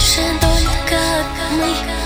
дальше только мы.